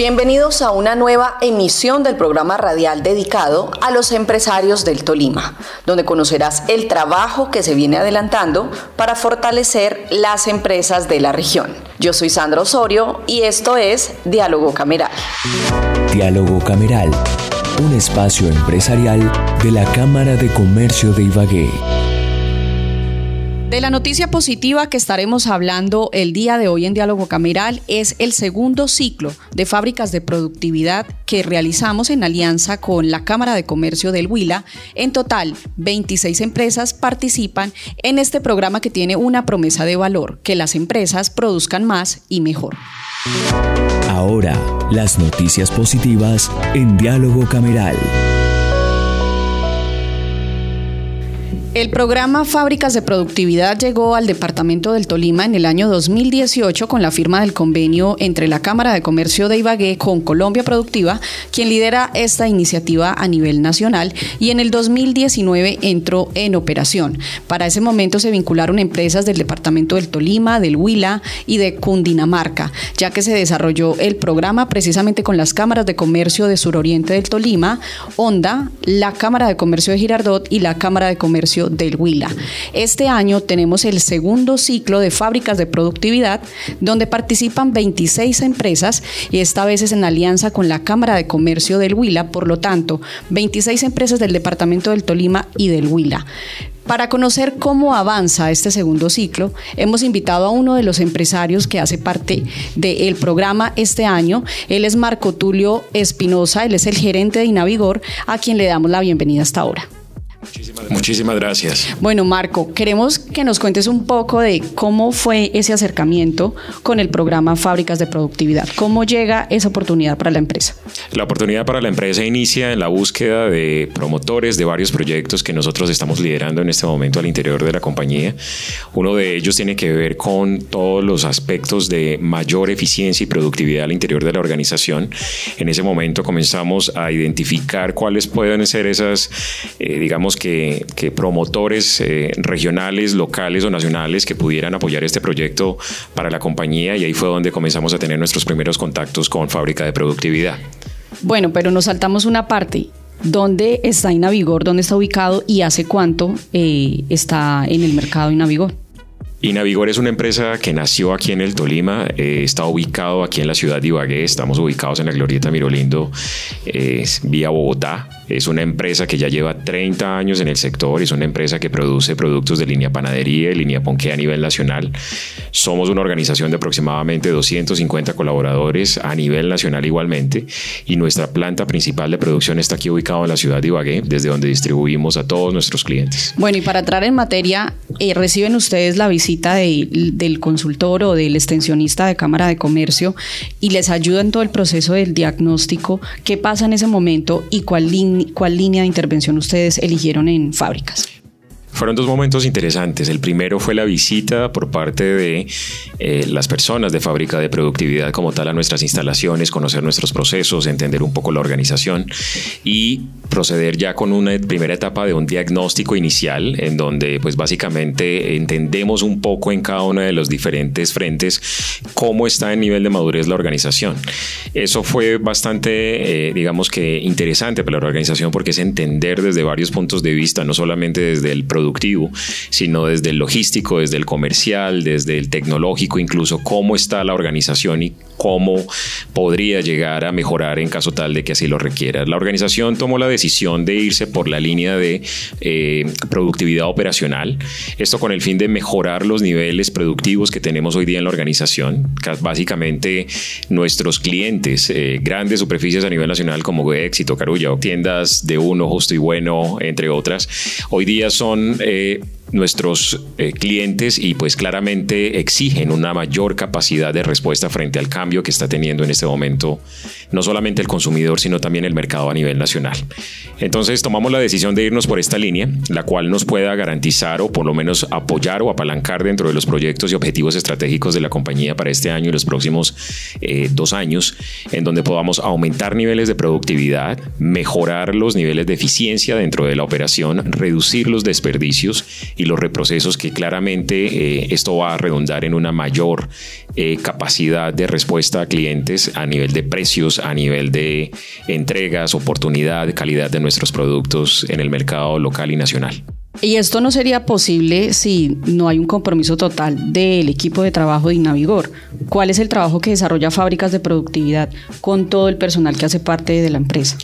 Bienvenidos a una nueva emisión del programa radial dedicado a los empresarios del Tolima, donde conocerás el trabajo que se viene adelantando para fortalecer las empresas de la región. Yo soy Sandra Osorio y esto es Diálogo Cameral. Diálogo Cameral, un espacio empresarial de la Cámara de Comercio de Ibagué. De la noticia positiva que estaremos hablando el día de hoy en Diálogo Cameral es el segundo ciclo de fábricas de productividad que realizamos en alianza con la Cámara de Comercio del Huila. En total, 26 empresas participan en este programa que tiene una promesa de valor, que las empresas produzcan más y mejor. Ahora, las noticias positivas en Diálogo Cameral. El programa Fábricas de Productividad llegó al Departamento del Tolima en el año 2018 con la firma del convenio entre la Cámara de Comercio de Ibagué con Colombia Productiva, quien lidera esta iniciativa a nivel nacional, y en el 2019 entró en operación. Para ese momento se vincularon empresas del Departamento del Tolima, del Huila y de Cundinamarca, ya que se desarrolló el programa precisamente con las cámaras de comercio de suroriente del Tolima, Honda, la Cámara de Comercio de Girardot y la Cámara de Comercio del Huila. Este año tenemos el segundo ciclo de fábricas de productividad donde participan 26 empresas y esta vez es en alianza con la Cámara de Comercio del Huila, por lo tanto, 26 empresas del departamento del Tolima y del Huila. Para conocer cómo avanza este segundo ciclo, hemos invitado a uno de los empresarios que hace parte del programa este año. Él es Marco Tulio Espinosa, él es el gerente de Inavigor, a quien le damos la bienvenida hasta ahora. Muchísimas gracias. Bueno, Marco, queremos que nos cuentes un poco de cómo fue ese acercamiento con el programa Fábricas de Productividad. ¿Cómo llega esa oportunidad para la empresa? La oportunidad para la empresa inicia en la búsqueda de promotores de varios proyectos que nosotros estamos liderando en este momento al interior de la compañía. Uno de ellos tiene que ver con todos los aspectos de mayor eficiencia y productividad al interior de la organización. En ese momento comenzamos a identificar cuáles pueden ser esas, eh, digamos, que, promotores eh, regionales, locales o nacionales que pudieran apoyar este proyecto para la compañía y ahí fue donde comenzamos a tener nuestros primeros contactos con Fábrica de Productividad. Bueno, pero nos saltamos una parte. ¿Dónde está Inavigor? ¿Dónde está ubicado? ¿Y hace cuánto eh, está en el mercado Inavigor? Inavigor es una empresa que nació aquí en el Tolima, eh, está ubicado aquí en la ciudad de Ibagué, estamos ubicados en la Glorieta Mirolindo, vía Bogotá. Es una empresa que ya lleva 30 años en el sector, es una empresa que produce productos de línea panadería y línea ponqué a nivel nacional. Somos una organización de aproximadamente 250 colaboradores a nivel nacional igualmente y nuestra planta principal de producción está aquí ubicada en la ciudad de Ibagué, desde donde distribuimos a todos nuestros clientes. Bueno, y para entrar en materia, eh, reciben ustedes la visita del consultor o del extensionista de Cámara de Comercio y les ayuda en todo el proceso del diagnóstico, qué pasa en ese momento y cuál, cuál línea de intervención ustedes eligieron en fábricas. Fueron dos momentos interesantes. El primero fue la visita por parte de eh, las personas de fábrica de productividad como tal a nuestras instalaciones, conocer nuestros procesos, entender un poco la organización y proceder ya con una primera etapa de un diagnóstico inicial en donde pues básicamente entendemos un poco en cada uno de los diferentes frentes cómo está en nivel de madurez la organización. Eso fue bastante, eh, digamos que interesante para la organización porque es entender desde varios puntos de vista, no solamente desde el producto sino desde el logístico, desde el comercial, desde el tecnológico, incluso cómo está la organización y cómo podría llegar a mejorar en caso tal de que así lo requiera. La organización tomó la decisión de irse por la línea de eh, productividad operacional, esto con el fin de mejorar los niveles productivos que tenemos hoy día en la organización. Básicamente nuestros clientes, eh, grandes superficies a nivel nacional como Éxito, Carulla, tiendas de uno, justo y bueno, entre otras, hoy día son eh, nuestros eh, clientes y pues claramente exigen una mayor capacidad de respuesta frente al cambio que está teniendo en este momento no solamente el consumidor sino también el mercado a nivel nacional. Entonces tomamos la decisión de irnos por esta línea, la cual nos pueda garantizar o por lo menos apoyar o apalancar dentro de los proyectos y objetivos estratégicos de la compañía para este año y los próximos eh, dos años, en donde podamos aumentar niveles de productividad, mejorar los niveles de eficiencia dentro de la operación, reducir los desperdicios y los reprocesos que claramente eh, esto va a redundar en una mayor eh, capacidad de respuesta a clientes a nivel de precios, a nivel de entregas, oportunidad, calidad de nuestros productos en el mercado local y nacional. Y esto no sería posible si no hay un compromiso total del equipo de trabajo de Innavigor. ¿Cuál es el trabajo que desarrolla fábricas de productividad con todo el personal que hace parte de la empresa?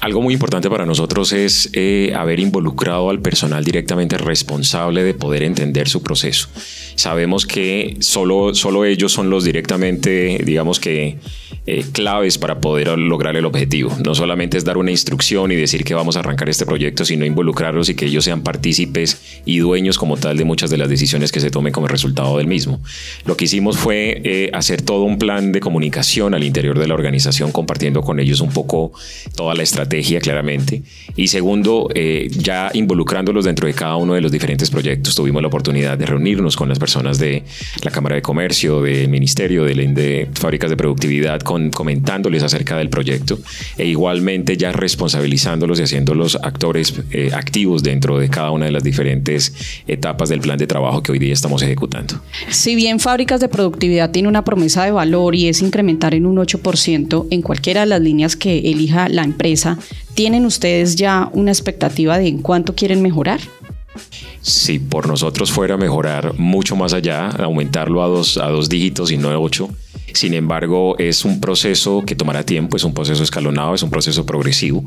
Algo muy importante para nosotros es eh, haber involucrado al personal directamente responsable de poder entender su proceso. Sabemos que solo, solo ellos son los directamente, digamos que, eh, claves para poder lograr el objetivo. No solamente es dar una instrucción y decir que vamos a arrancar este proyecto, sino involucrarlos y que ellos sean partícipes y dueños como tal de muchas de las decisiones que se tomen como resultado del mismo. Lo que hicimos fue eh, hacer todo un plan de comunicación al interior de la organización, compartiendo con ellos un poco toda la estrategia claramente. Y segundo, eh, ya involucrándolos dentro de cada uno de los diferentes proyectos. Tuvimos la oportunidad de reunirnos con las personas de la Cámara de Comercio, del Ministerio, de, de Fábricas de Productividad, con comentándoles acerca del proyecto e igualmente ya responsabilizándolos y haciéndolos actores eh, activos dentro de cada una de las diferentes etapas del plan de trabajo que hoy día estamos ejecutando. Si bien Fábricas de Productividad tiene una promesa de valor y es incrementar en un 8% en cualquiera de las líneas que elija la empresa, ¿tienen ustedes ya una expectativa de en cuánto quieren mejorar? Si por nosotros fuera mejorar mucho más allá, aumentarlo a dos, a dos dígitos y no a ocho, sin embargo, es un proceso que tomará tiempo, es un proceso escalonado, es un proceso progresivo.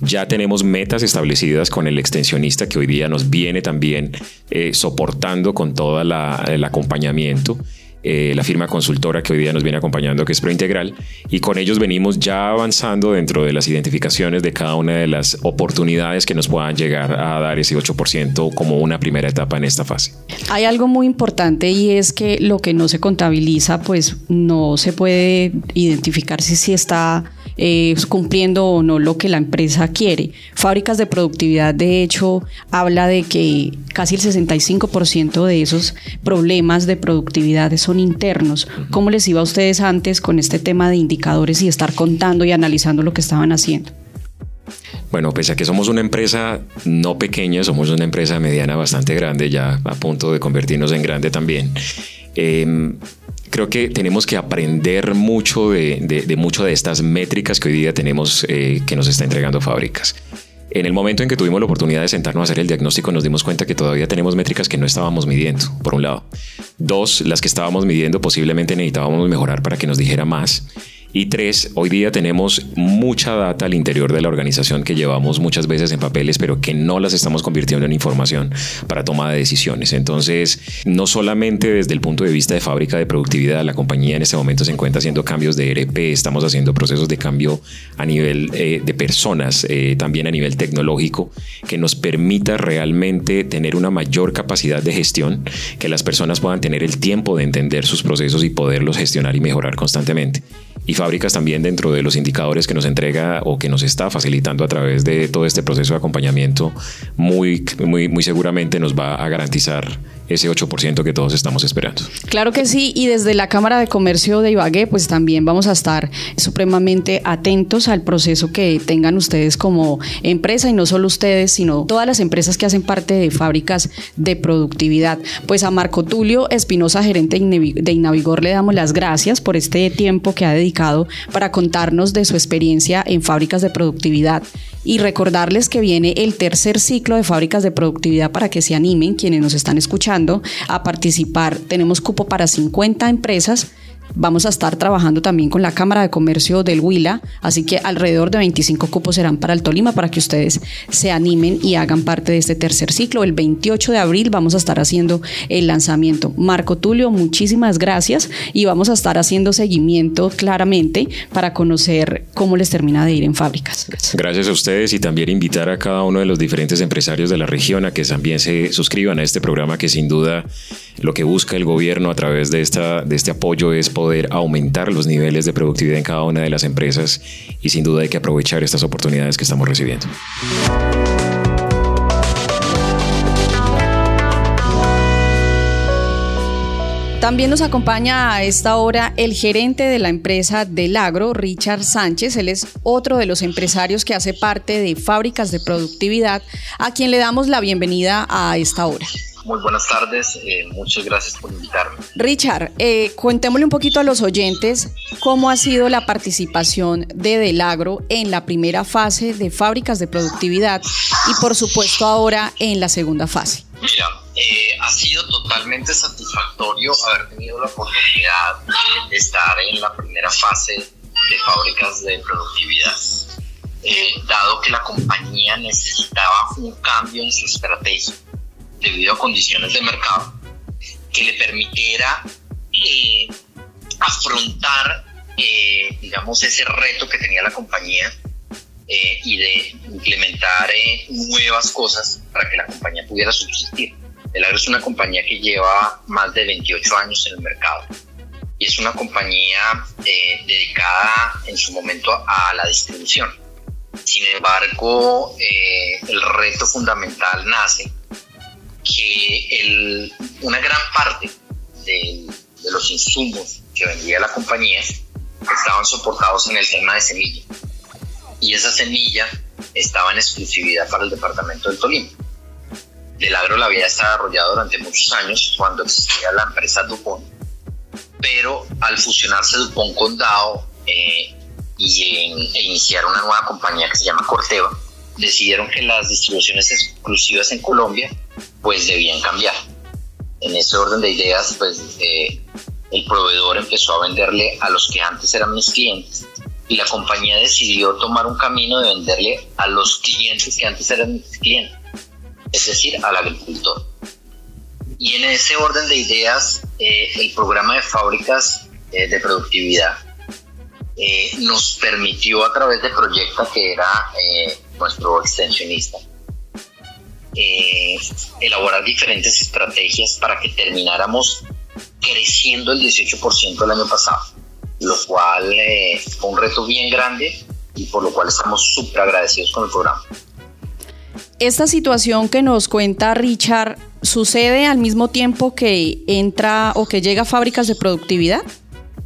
Ya tenemos metas establecidas con el extensionista que hoy día nos viene también eh, soportando con todo el acompañamiento eh, la firma consultora que hoy día nos viene acompañando, que es ProIntegral, y con ellos venimos ya avanzando dentro de las identificaciones de cada una de las oportunidades que nos puedan llegar a dar ese 8% como una primera etapa en esta fase. Hay algo muy importante y es que lo que no se contabiliza, pues no se puede identificar si, si está eh, cumpliendo o no lo que la empresa quiere. Fábricas de productividad, de hecho, habla de que casi el 65% de esos problemas de productividad son internos. ¿Cómo les iba a ustedes antes con este tema de indicadores y estar contando y analizando lo que estaban haciendo? Bueno, pese a que somos una empresa no pequeña, somos una empresa mediana bastante grande, ya a punto de convertirnos en grande también. Eh, creo que tenemos que aprender mucho de, de, mucho de estas métricas que hoy día tenemos eh, que nos está entregando fábricas. En el momento en que tuvimos la oportunidad de sentarnos a hacer el diagnóstico, nos dimos cuenta que todavía tenemos métricas que no estábamos midiendo, por un lado. Dos, las que estábamos midiendo posiblemente necesitábamos mejorar para que nos dijera más. Y tres, hoy día tenemos mucha data al interior de la organización que llevamos muchas veces en papeles, pero que no las estamos convirtiendo en información para toma de decisiones. Entonces, no solamente desde el punto de vista de fábrica de productividad, la compañía en este momento se encuentra haciendo cambios de ERP, estamos haciendo procesos de cambio a nivel eh, de personas, eh, también a nivel tecnológico, que nos permita realmente tener una mayor capacidad de gestión, que las personas puedan tener el tiempo de entender sus procesos y poderlos gestionar y mejorar constantemente y fábricas también dentro de los indicadores que nos entrega o que nos está facilitando a través de todo este proceso de acompañamiento, muy, muy, seguramente nos va a garantizar ese 8% que todos estamos esperando. Claro que sí, y desde la Cámara de Comercio de Ibagué, pues también vamos a estar supremamente atentos al proceso que tengan ustedes como empresa, y no solo ustedes, sino todas las empresas que hacen parte de fábricas de productividad. Pues a Marco Tulio Espinosa, gerente de Innavigor, le damos las gracias por este tiempo que ha dedicado para contarnos de su experiencia en fábricas de productividad y recordarles que viene el tercer ciclo de fábricas de productividad para que se animen quienes nos están escuchando a participar. Tenemos cupo para 50 empresas Vamos a estar trabajando también con la Cámara de Comercio del Huila, así que alrededor de 25 cupos serán para el Tolima para que ustedes se animen y hagan parte de este tercer ciclo. El 28 de abril vamos a estar haciendo el lanzamiento. Marco Tulio, muchísimas gracias y vamos a estar haciendo seguimiento claramente para conocer cómo les termina de ir en fábricas. Gracias a ustedes y también invitar a cada uno de los diferentes empresarios de la región a que también se suscriban a este programa que sin duda lo que busca el gobierno a través de, esta, de este apoyo es poder aumentar los niveles de productividad en cada una de las empresas y sin duda hay que aprovechar estas oportunidades que estamos recibiendo. También nos acompaña a esta hora el gerente de la empresa Del Agro, Richard Sánchez. Él es otro de los empresarios que hace parte de Fábricas de Productividad, a quien le damos la bienvenida a esta hora. Muy buenas tardes, eh, muchas gracias por invitarme. Richard, eh, un poquito a los oyentes cómo ha sido la participación de Del Agro en la primera fase de Fábricas de Productividad y por supuesto ahora en la segunda fase. Mira, eh, ha sido totalmente satisfactorio haber tenido la oportunidad de estar en la primera fase de fábricas de productividad. Eh, dado que la compañía necesitaba un cambio en su estrategia debido a condiciones de mercado que le permitiera eh, afrontar, digamos, ese reto que tenía la compañía y de implementar nuevas cosas para que la compañía pudiera subsistir. El Agro es una compañía que lleva más de 28 años en el mercado y es una compañía eh, dedicada en su momento a la distribución. Sin embargo, eh, el reto fundamental nace que una gran parte de, los insumos que vendía la compañía estaban soportados en el tema de semilla. Y esa semilla estaba en exclusividad para el departamento del Tolima del agro la había desarrollado durante muchos años cuando existía la empresa Dupont, pero al fusionarse Dupont con Dow eh, y e iniciar una nueva compañía que se llama Corteva, decidieron que las distribuciones exclusivas en Colombia pues debían cambiar. En ese orden de ideas, pues eh, el proveedor empezó a venderle a los que antes eran mis clientes y la compañía decidió tomar un camino de venderle a los clientes que antes eran mis clientes es decir, al agricultor. Y en ese orden de ideas, eh, el programa de fábricas eh, de productividad nos permitió a través de Proyecta, que era nuestro extensionista, elaborar diferentes estrategias para que termináramos creciendo el 18% el año pasado, lo cual fue un reto bien grande y por lo cual estamos súper agradecidos con el programa. Esta situación que nos cuenta Richard sucede al mismo tiempo que entra o que llega a fábricas de productividad?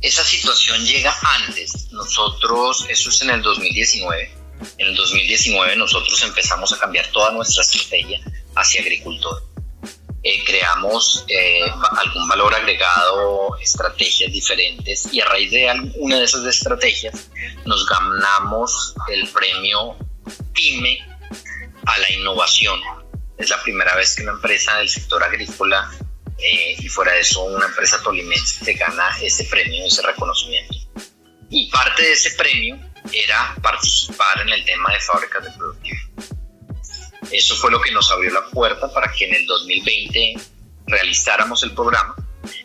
Esa situación llega antes. Nosotros, eso es en el 2019. En el 2019 nosotros empezamos a cambiar toda nuestra estrategia hacia agricultor. Eh, creamos eh, algún valor agregado, estrategias diferentes y a raíz de una de esas estrategias nos ganamos el premio PYME a la innovación. Es la primera vez que una empresa del sector agrícola eh, y fuera de eso una empresa tolimense se gana ese premio, ese reconocimiento. Y parte de ese premio era participar en el tema de fábricas de productividad. Eso fue lo que nos abrió la puerta para que en el 2020 realizáramos el programa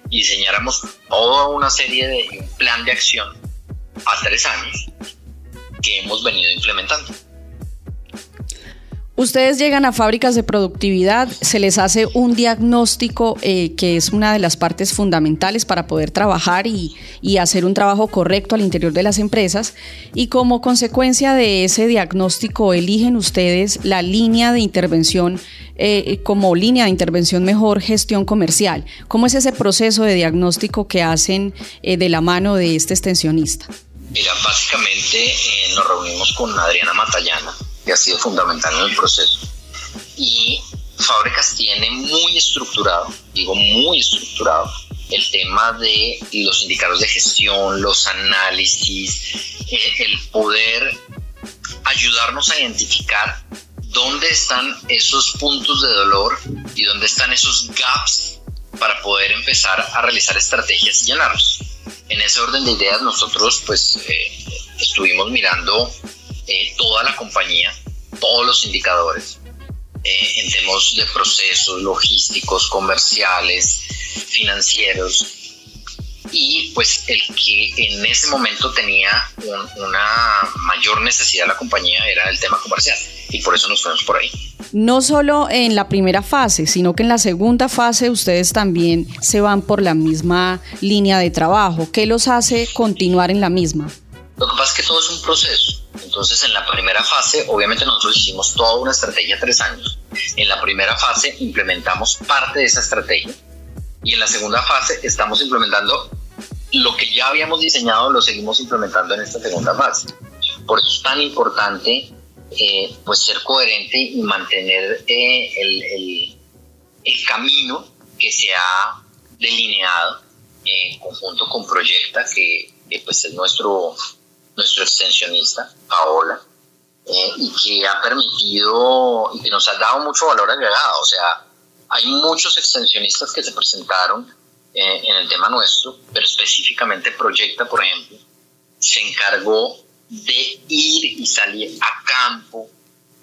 y diseñáramos toda una serie de un plan de acción a tres años que hemos venido implementando. Ustedes llegan a fábricas de productividad, se les hace un diagnóstico eh, que es una de las partes fundamentales para poder trabajar y, hacer un trabajo correcto al interior de las empresas y como consecuencia de ese diagnóstico eligen ustedes la línea de intervención eh, como línea de intervención mejor gestión comercial. ¿Cómo es ese proceso de diagnóstico que hacen eh, de la mano de este extensionista? Mira, básicamente nos reunimos con Adriana Matallana que ha sido fundamental en el proceso. Y Fábricas tiene muy estructurado, digo muy estructurado, el tema de los indicadores de gestión, los análisis, eh, el poder ayudarnos a identificar dónde están esos puntos de dolor y dónde están esos gaps para poder empezar a realizar estrategias y llenarlos. En ese orden de ideas nosotros pues eh, estuvimos mirando eh, toda la compañía, todos los indicadores, eh, en temas de procesos logísticos, comerciales, financieros, y pues el que en ese momento tenía una mayor necesidad la compañía era el tema comercial y por eso nos fuimos por ahí. No solo en la primera fase, sino que en la segunda fase ustedes también se van por la misma línea de trabajo. ¿Qué los hace continuar en la misma? Lo que pasa es que todo es un proceso. Entonces, en la primera fase, obviamente nosotros hicimos toda una estrategia tres años. En la primera fase implementamos parte de esa estrategia y en la segunda fase estamos implementando lo que ya habíamos diseñado, lo seguimos implementando en esta segunda fase. Por eso es tan importante eh, pues ser coherente y mantener eh, el, el, el, camino que se ha delineado en conjunto con Proyecta, que, pues es nuestro, nuestro extensionista, Paola, eh, y que ha permitido y que nos ha dado mucho valor agregado. O sea, hay muchos extensionistas que se presentaron en el tema nuestro, pero específicamente Proyecta, por ejemplo, se encargó de ir y salir a campo,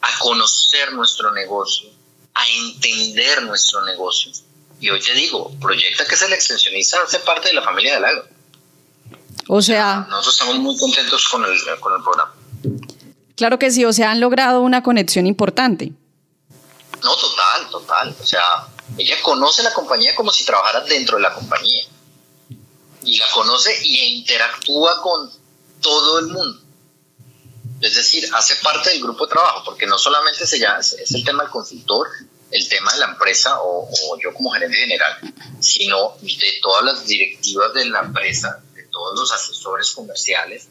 a conocer nuestro negocio, a entender nuestro negocio. Y hoy te digo, Proyecta que es el extensionista hace parte de la familia del agro. O sea... Nosotros estamos muy contentos con el, con el programa. Claro que sí, o sea, han logrado una conexión importante. No, total, total. O sea, ella conoce la compañía como si trabajara dentro de la compañía. Y la conoce y interactúa con todo el mundo. Es decir, hace parte del grupo de trabajo, porque no solamente se llama, es el tema del consultor, el tema de la empresa o, yo como gerente general, sino de todas las directivas de la empresa, todos los asesores comerciales,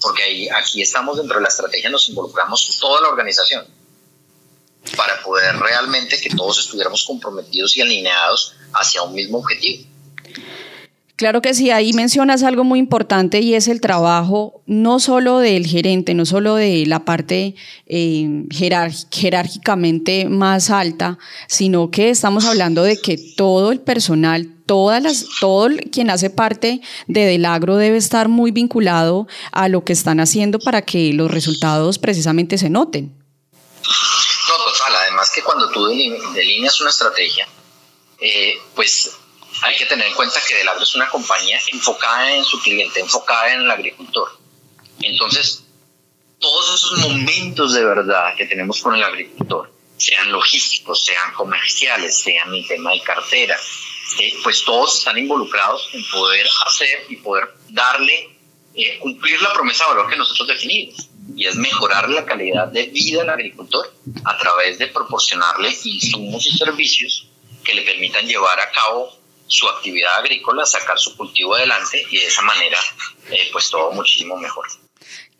porque ahí, aquí estamos dentro de la estrategia, nos involucramos toda la organización para poder realmente que todos estuviéramos comprometidos y alineados hacia un mismo objetivo. Claro que sí, ahí mencionas algo muy importante y es el trabajo no solo del gerente, no solo de la parte eh, jerárquicamente más alta, sino que estamos hablando de que todo el personal, todas las, todo quien hace parte de Del Agro debe estar muy vinculado a lo que están haciendo para que los resultados precisamente se noten. No, total, además que cuando tú delineas una estrategia, eh, pues hay que tener en cuenta que Delagro es una compañía enfocada en su cliente, enfocada en el agricultor. Entonces, todos esos momentos de verdad que tenemos con el agricultor, sean logísticos, sean comerciales, sean en tema de cartera, pues todos están involucrados en poder hacer y poder darle, eh, cumplir la promesa de valor que nosotros definimos, y es mejorar la calidad de vida al agricultor a través de proporcionarle insumos y servicios que le permitan llevar a cabo su actividad agrícola, sacar su cultivo adelante y de esa manera eh, pues todo muchísimo mejor.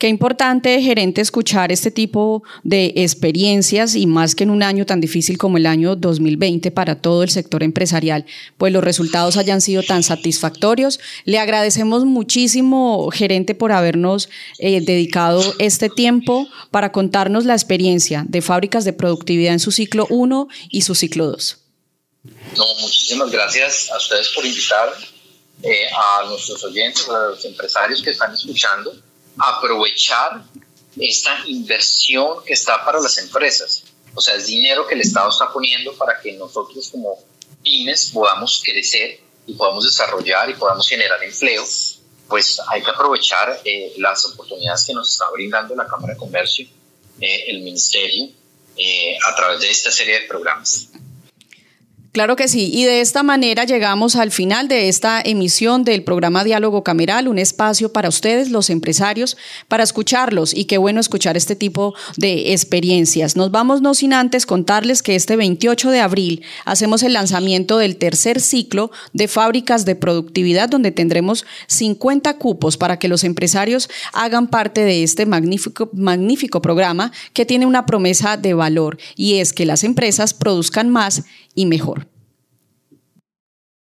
Qué importante, gerente, escuchar este tipo de experiencias y más que en un año tan difícil como el año 2020 para todo el sector empresarial, pues los resultados hayan sido tan satisfactorios. Le agradecemos muchísimo, gerente, por habernos eh, dedicado este tiempo para contarnos la experiencia de fábricas de productividad en su ciclo 1 y su ciclo 2. No, muchísimas gracias a ustedes por invitar eh, a nuestros oyentes, a los empresarios que están escuchando, aprovechar esta inversión que está para las empresas. O sea, es dinero que el Estado está poniendo para que nosotros como pymes podamos crecer y podamos desarrollar y podamos generar empleo. Pues hay que aprovechar eh, las oportunidades que nos está brindando la Cámara de Comercio, eh, el Ministerio, a través de esta serie de programas. Claro que sí, y de esta manera llegamos al final de esta emisión del programa Diálogo Cameral, un espacio para ustedes, los empresarios, para escucharlos. Y qué bueno escuchar este tipo de experiencias. Nos vamos no sin antes contarles que este 28 de abril hacemos el lanzamiento del tercer ciclo de fábricas de productividad donde tendremos 50 cupos para que los empresarios hagan parte de este magnífico, magnífico programa que tiene una promesa de valor. Y es que las empresas produzcan más y mejor.